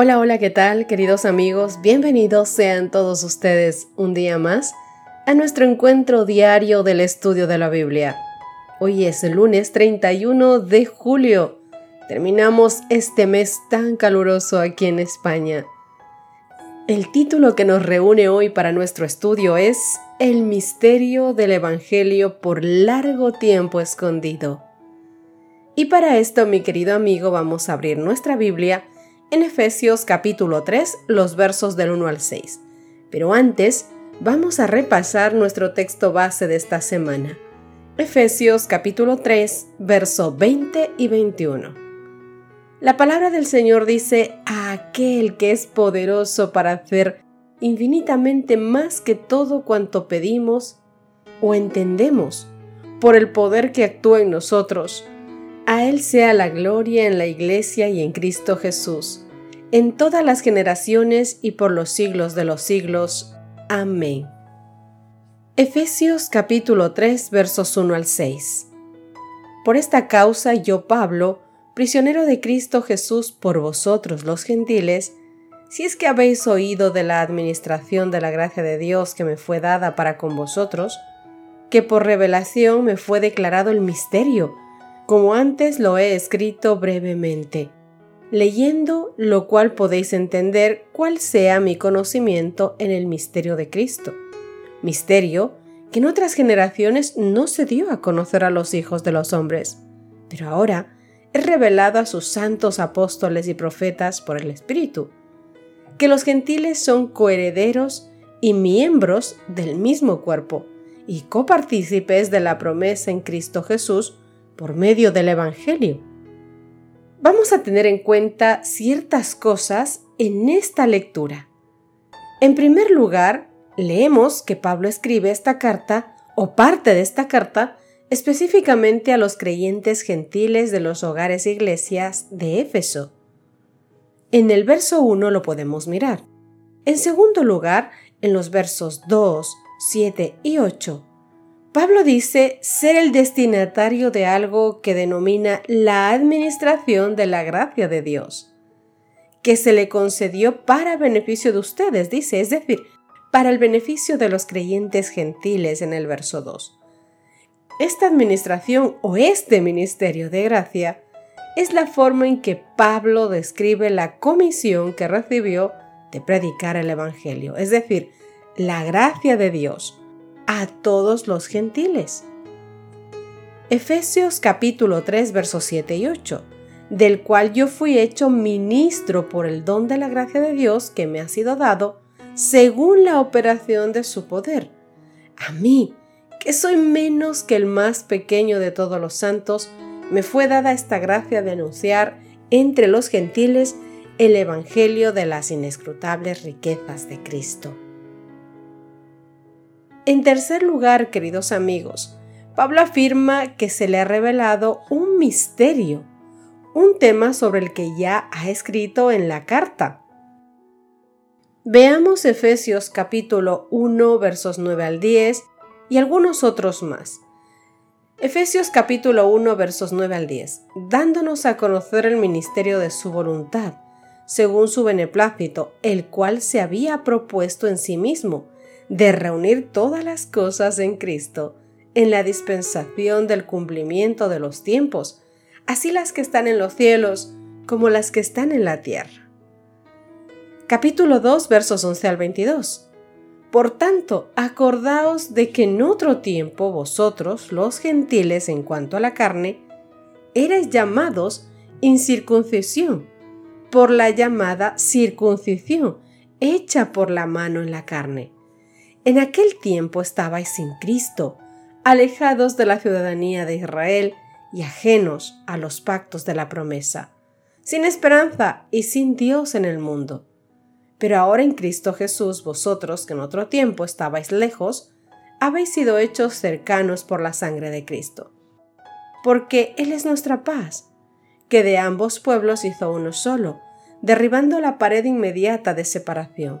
Hola, hola, ¿qué tal queridos amigos? Bienvenidos sean todos ustedes un día más a nuestro encuentro diario del estudio de la Biblia. Hoy es el lunes 31 de julio. Terminamos este mes tan caluroso aquí en España. El título que nos reúne hoy para nuestro estudio es El misterio del Evangelio por largo tiempo escondido. Y para esto, mi querido amigo, vamos a abrir nuestra Biblia en Efesios capítulo 3, los versos del 1 al 6. Pero antes, vamos a repasar nuestro texto base de esta semana. Efesios capítulo 3, verso 20 y 21. La palabra del Señor dice, a aquel que es poderoso para hacer infinitamente más que todo cuanto pedimos o entendemos, por el poder que actúa en nosotros, a Él sea la gloria en la Iglesia y en Cristo Jesús, en todas las generaciones y por los siglos de los siglos. Amén. Efesios capítulo 3 versos 1 al 6. Por esta causa yo, Pablo, prisionero de Cristo Jesús por vosotros los gentiles, si es que habéis oído de la administración de la gracia de Dios que me fue dada para con vosotros, que por revelación me fue declarado el misterio, como antes lo he escrito brevemente, leyendo lo cual podéis entender cuál sea mi conocimiento en el misterio de Cristo. Misterio que en otras generaciones no se dio a conocer a los hijos de los hombres, pero ahora es revelado a sus santos apóstoles y profetas por el Espíritu, que los gentiles son coherederos y miembros del mismo cuerpo y copartícipes de la promesa en Cristo Jesús, por medio del Evangelio. Vamos a tener en cuenta ciertas cosas en esta lectura. En primer lugar, leemos que Pablo escribe esta carta o parte de esta carta específicamente a los creyentes gentiles de los hogares e iglesias de Éfeso. En el verso 1 lo podemos mirar. En segundo lugar, en los versos 2, 7 y 8, Pablo dice ser el destinatario de algo que denomina la administración de la gracia de Dios, que se le concedió para beneficio de ustedes, dice, es decir, para el beneficio de los creyentes gentiles en el verso 2. Esta administración o este ministerio de gracia es la forma en que Pablo describe la comisión que recibió de predicar el Evangelio, es decir, la gracia de Dios a todos los gentiles. Efesios capítulo 3 versos 7 y 8, del cual yo fui hecho ministro por el don de la gracia de Dios que me ha sido dado, según la operación de su poder. A mí, que soy menos que el más pequeño de todos los santos, me fue dada esta gracia de anunciar entre los gentiles el Evangelio de las inescrutables riquezas de Cristo. En tercer lugar, queridos amigos, Pablo afirma que se le ha revelado un misterio, un tema sobre el que ya ha escrito en la carta. Veamos Efesios capítulo 1 versos 9 al 10 y algunos otros más. Efesios capítulo 1 versos 9 al 10, dándonos a conocer el ministerio de su voluntad, según su beneplácito, el cual se había propuesto en sí mismo, de reunir todas las cosas en Cristo, en la dispensación del cumplimiento de los tiempos, así las que están en los cielos como las que están en la tierra. Capítulo 2 versos 11 al 22. Por tanto, acordaos de que en otro tiempo vosotros, los gentiles en cuanto a la carne, erais llamados incircuncisión, por la llamada circuncisión, hecha por la mano en la carne en aquel tiempo estabais sin Cristo, alejados de la ciudadanía de Israel y ajenos a los pactos de la promesa, sin esperanza y sin Dios en el mundo. Pero ahora en Cristo Jesús, vosotros que en otro tiempo estabais lejos, habéis sido hechos cercanos por la sangre de Cristo. Porque Él es nuestra paz, que de ambos pueblos hizo uno solo, derribando la pared inmediata de separación,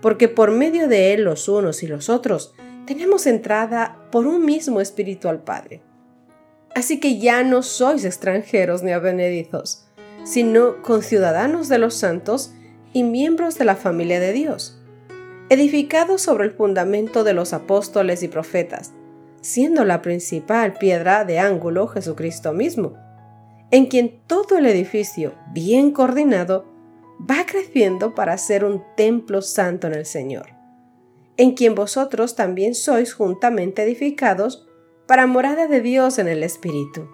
porque por medio de él los unos y los otros tenemos entrada por un mismo espíritu al Padre. Así que ya no sois extranjeros ni avenedizos, sino conciudadanos de los santos y miembros de la familia de Dios, edificados sobre el fundamento de los apóstoles y profetas, siendo la principal piedra de ángulo Jesucristo mismo, en quien todo el edificio, bien coordinado, va creciendo para ser un templo santo en el Señor en quien vosotros también sois juntamente edificados para morada de Dios en el Espíritu.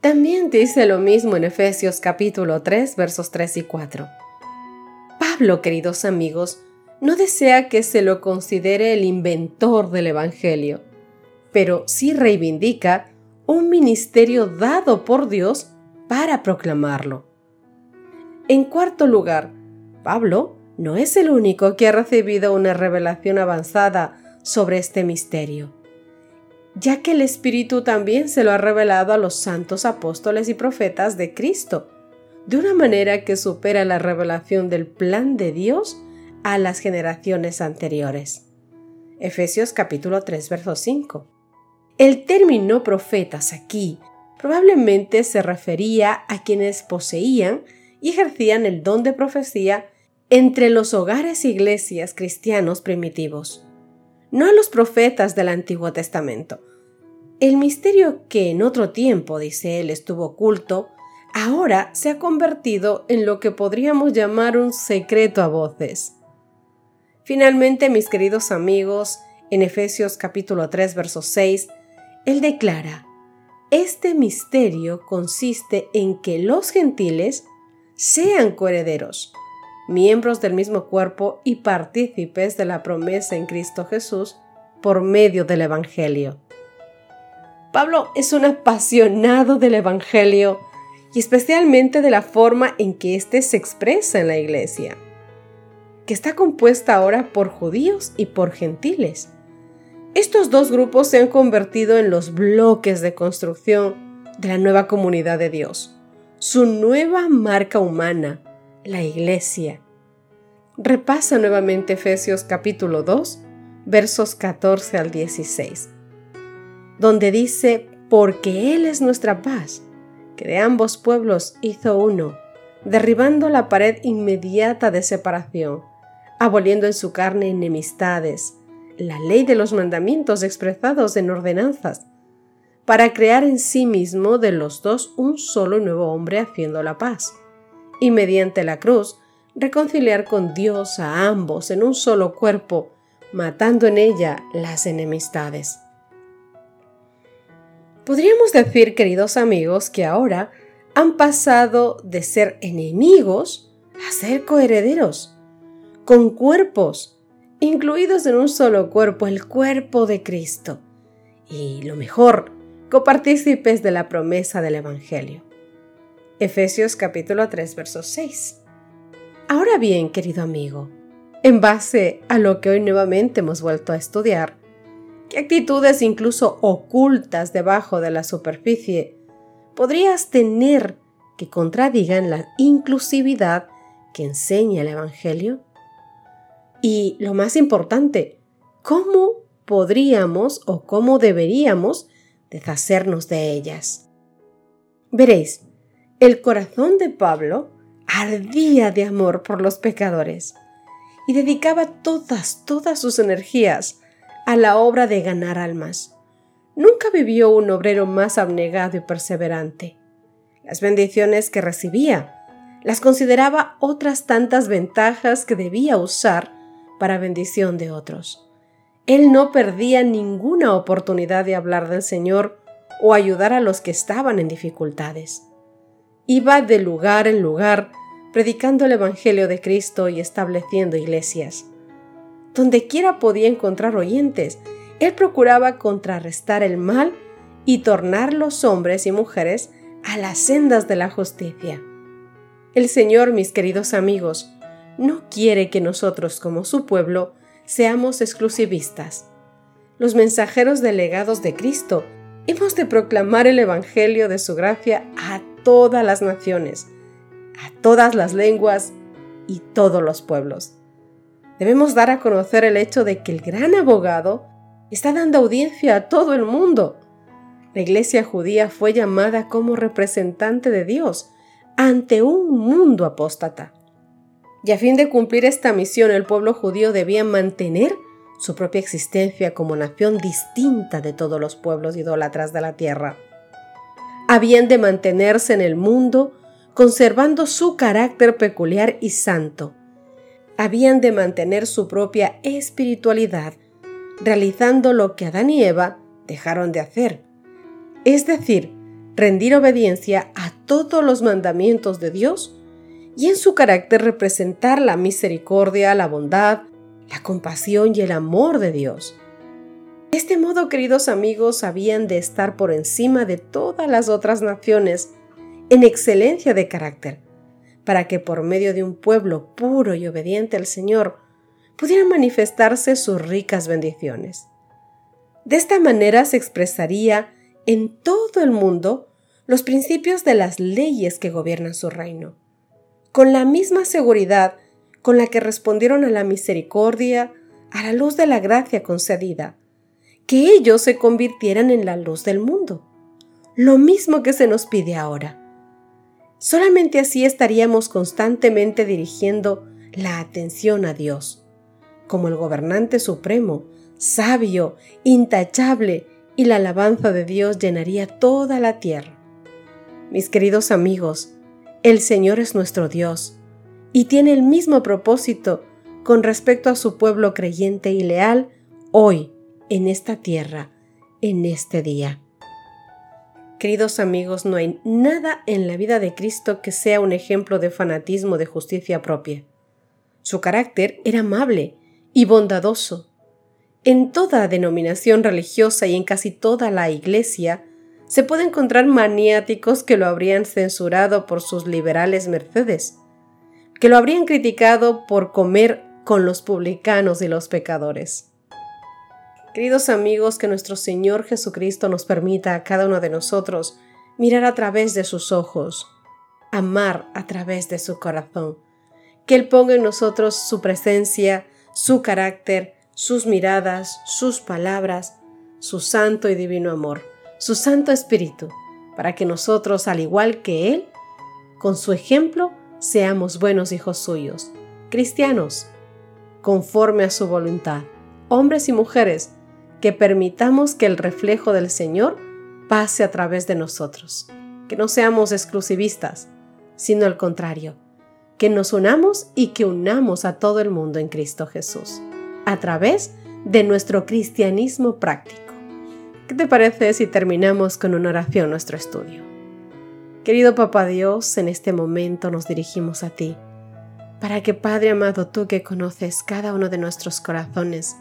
También dice lo mismo en Efesios capítulo 3 versos 3 y 4. Pablo, queridos amigos, no desea que se lo considere el inventor del Evangelio, pero sí reivindica un ministerio dado por Dios para proclamarlo. En cuarto lugar, Pablo no es el único que ha recibido una revelación avanzada sobre este misterio, ya que el Espíritu también se lo ha revelado a los santos apóstoles y profetas de Cristo, de una manera que supera la revelación del plan de Dios a las generaciones anteriores. Efesios capítulo 3, verso 5. El término profetas aquí probablemente se refería a quienes poseían y ejercían el don de profecía entre los hogares e iglesias cristianos primitivos, no a los profetas del Antiguo Testamento. El misterio que en otro tiempo, dice él, estuvo oculto, ahora se ha convertido en lo que podríamos llamar un secreto a voces. Finalmente, mis queridos amigos, en Efesios capítulo 3, verso 6, él declara, este misterio consiste en que los gentiles sean coherederos, miembros del mismo cuerpo y partícipes de la promesa en Cristo Jesús por medio del Evangelio. Pablo es un apasionado del Evangelio y especialmente de la forma en que éste se expresa en la iglesia, que está compuesta ahora por judíos y por gentiles. Estos dos grupos se han convertido en los bloques de construcción de la nueva comunidad de Dios, su nueva marca humana, la iglesia. Repasa nuevamente Efesios capítulo 2, versos 14 al 16, donde dice, porque Él es nuestra paz, que de ambos pueblos hizo uno, derribando la pared inmediata de separación, aboliendo en su carne enemistades, la ley de los mandamientos expresados en ordenanzas, para crear en sí mismo de los dos un solo nuevo hombre haciendo la paz y mediante la cruz reconciliar con Dios a ambos en un solo cuerpo, matando en ella las enemistades. Podríamos decir, queridos amigos, que ahora han pasado de ser enemigos a ser coherederos, con cuerpos, incluidos en un solo cuerpo, el cuerpo de Cristo, y lo mejor, copartícipes de la promesa del Evangelio. Efesios capítulo 3, verso 6. Ahora bien, querido amigo, en base a lo que hoy nuevamente hemos vuelto a estudiar, ¿qué actitudes incluso ocultas debajo de la superficie podrías tener que contradigan la inclusividad que enseña el Evangelio? Y lo más importante, ¿cómo podríamos o cómo deberíamos deshacernos de ellas? Veréis, el corazón de Pablo ardía de amor por los pecadores y dedicaba todas, todas sus energías a la obra de ganar almas. Nunca vivió un obrero más abnegado y perseverante. Las bendiciones que recibía las consideraba otras tantas ventajas que debía usar para bendición de otros. Él no perdía ninguna oportunidad de hablar del Señor o ayudar a los que estaban en dificultades. Iba de lugar en lugar predicando el Evangelio de Cristo y estableciendo iglesias. Donde quiera podía encontrar oyentes, él procuraba contrarrestar el mal y tornar los hombres y mujeres a las sendas de la justicia. El Señor, mis queridos amigos, no quiere que nosotros como su pueblo seamos exclusivistas. Los mensajeros delegados de Cristo hemos de proclamar el Evangelio de su gracia a todas las naciones, a todas las lenguas y todos los pueblos. Debemos dar a conocer el hecho de que el gran abogado está dando audiencia a todo el mundo. La iglesia judía fue llamada como representante de Dios ante un mundo apóstata. Y a fin de cumplir esta misión, el pueblo judío debía mantener su propia existencia como nación distinta de todos los pueblos idólatras de la tierra. Habían de mantenerse en el mundo conservando su carácter peculiar y santo. Habían de mantener su propia espiritualidad, realizando lo que Adán y Eva dejaron de hacer, es decir, rendir obediencia a todos los mandamientos de Dios y en su carácter representar la misericordia, la bondad, la compasión y el amor de Dios. De este modo, queridos amigos, habían de estar por encima de todas las otras naciones en excelencia de carácter, para que por medio de un pueblo puro y obediente al Señor pudieran manifestarse sus ricas bendiciones. De esta manera se expresaría en todo el mundo los principios de las leyes que gobiernan su reino, con la misma seguridad con la que respondieron a la misericordia, a la luz de la gracia concedida, que ellos se convirtieran en la luz del mundo, lo mismo que se nos pide ahora. Solamente así estaríamos constantemente dirigiendo la atención a Dios como el gobernante supremo, sabio, intachable, y la alabanza de Dios llenaría toda la tierra. Mis queridos amigos, el Señor es nuestro Dios y tiene el mismo propósito con respecto a su pueblo creyente y leal hoy, en esta tierra, en este día. Queridos amigos, no hay nada en la vida de Cristo que sea un ejemplo de fanatismo de justicia propia. Su carácter era amable y bondadoso. En toda denominación religiosa y en casi toda la Iglesia se puede encontrar maniáticos que lo habrían censurado por sus liberales mercedes, que lo habrían criticado por comer con los publicanos y los pecadores. Queridos amigos, que nuestro Señor Jesucristo nos permita a cada uno de nosotros mirar a través de sus ojos, amar a través de su corazón, que Él ponga en nosotros su presencia, su carácter, sus miradas, sus palabras, su santo y divino amor, su santo espíritu, para que nosotros, al igual que Él, con su ejemplo, seamos buenos hijos suyos, cristianos, conforme a su voluntad, hombres y mujeres, que permitamos que el reflejo del Señor pase a través de nosotros, que no seamos exclusivistas, sino al contrario, que nos unamos y que unamos a todo el mundo en Cristo Jesús, a través de nuestro cristianismo práctico. ¿Qué te parece si terminamos con una oración nuestro estudio? Querido Papá Dios, en este momento nos dirigimos a ti, para que Padre amado, tú que conoces cada uno de nuestros corazones,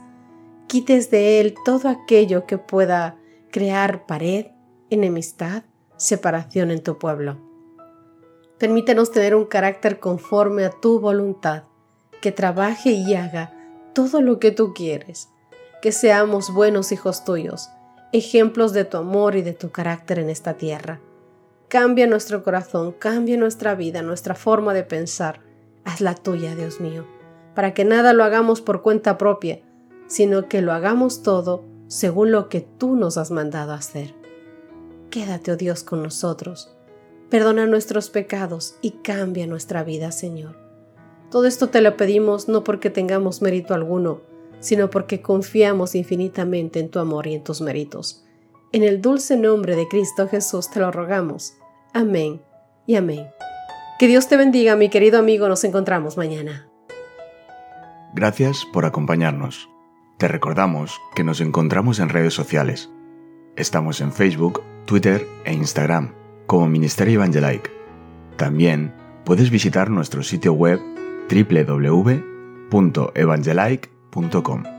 quites de él todo aquello que pueda crear pared, enemistad, separación en tu pueblo. Permítenos tener un carácter conforme a tu voluntad, que trabaje y haga todo lo que tú quieres, que seamos buenos hijos tuyos, ejemplos de tu amor y de tu carácter en esta tierra. Cambia nuestro corazón, cambia nuestra vida, nuestra forma de pensar. Haz la tuya, Dios mío, para que nada lo hagamos por cuenta propia, sino que lo hagamos todo según lo que tú nos has mandado hacer. Quédate, oh Dios, con nosotros Perdona nuestros pecados y cambia nuestra vida, Señor. Todo esto te lo pedimos no porque tengamos mérito alguno, sino porque confiamos infinitamente en tu amor y en tus méritos. En el dulce nombre de Cristo Jesús te lo rogamos. Amén y amén. Que Dios te bendiga, mi querido amigo, nos encontramos mañana. Gracias por acompañarnos. Te recordamos que nos encontramos en redes sociales. Estamos en Facebook, Twitter e Instagram como Ministerio Evangelique. También puedes visitar nuestro sitio web www.evangelique.com www.radiomaría.com.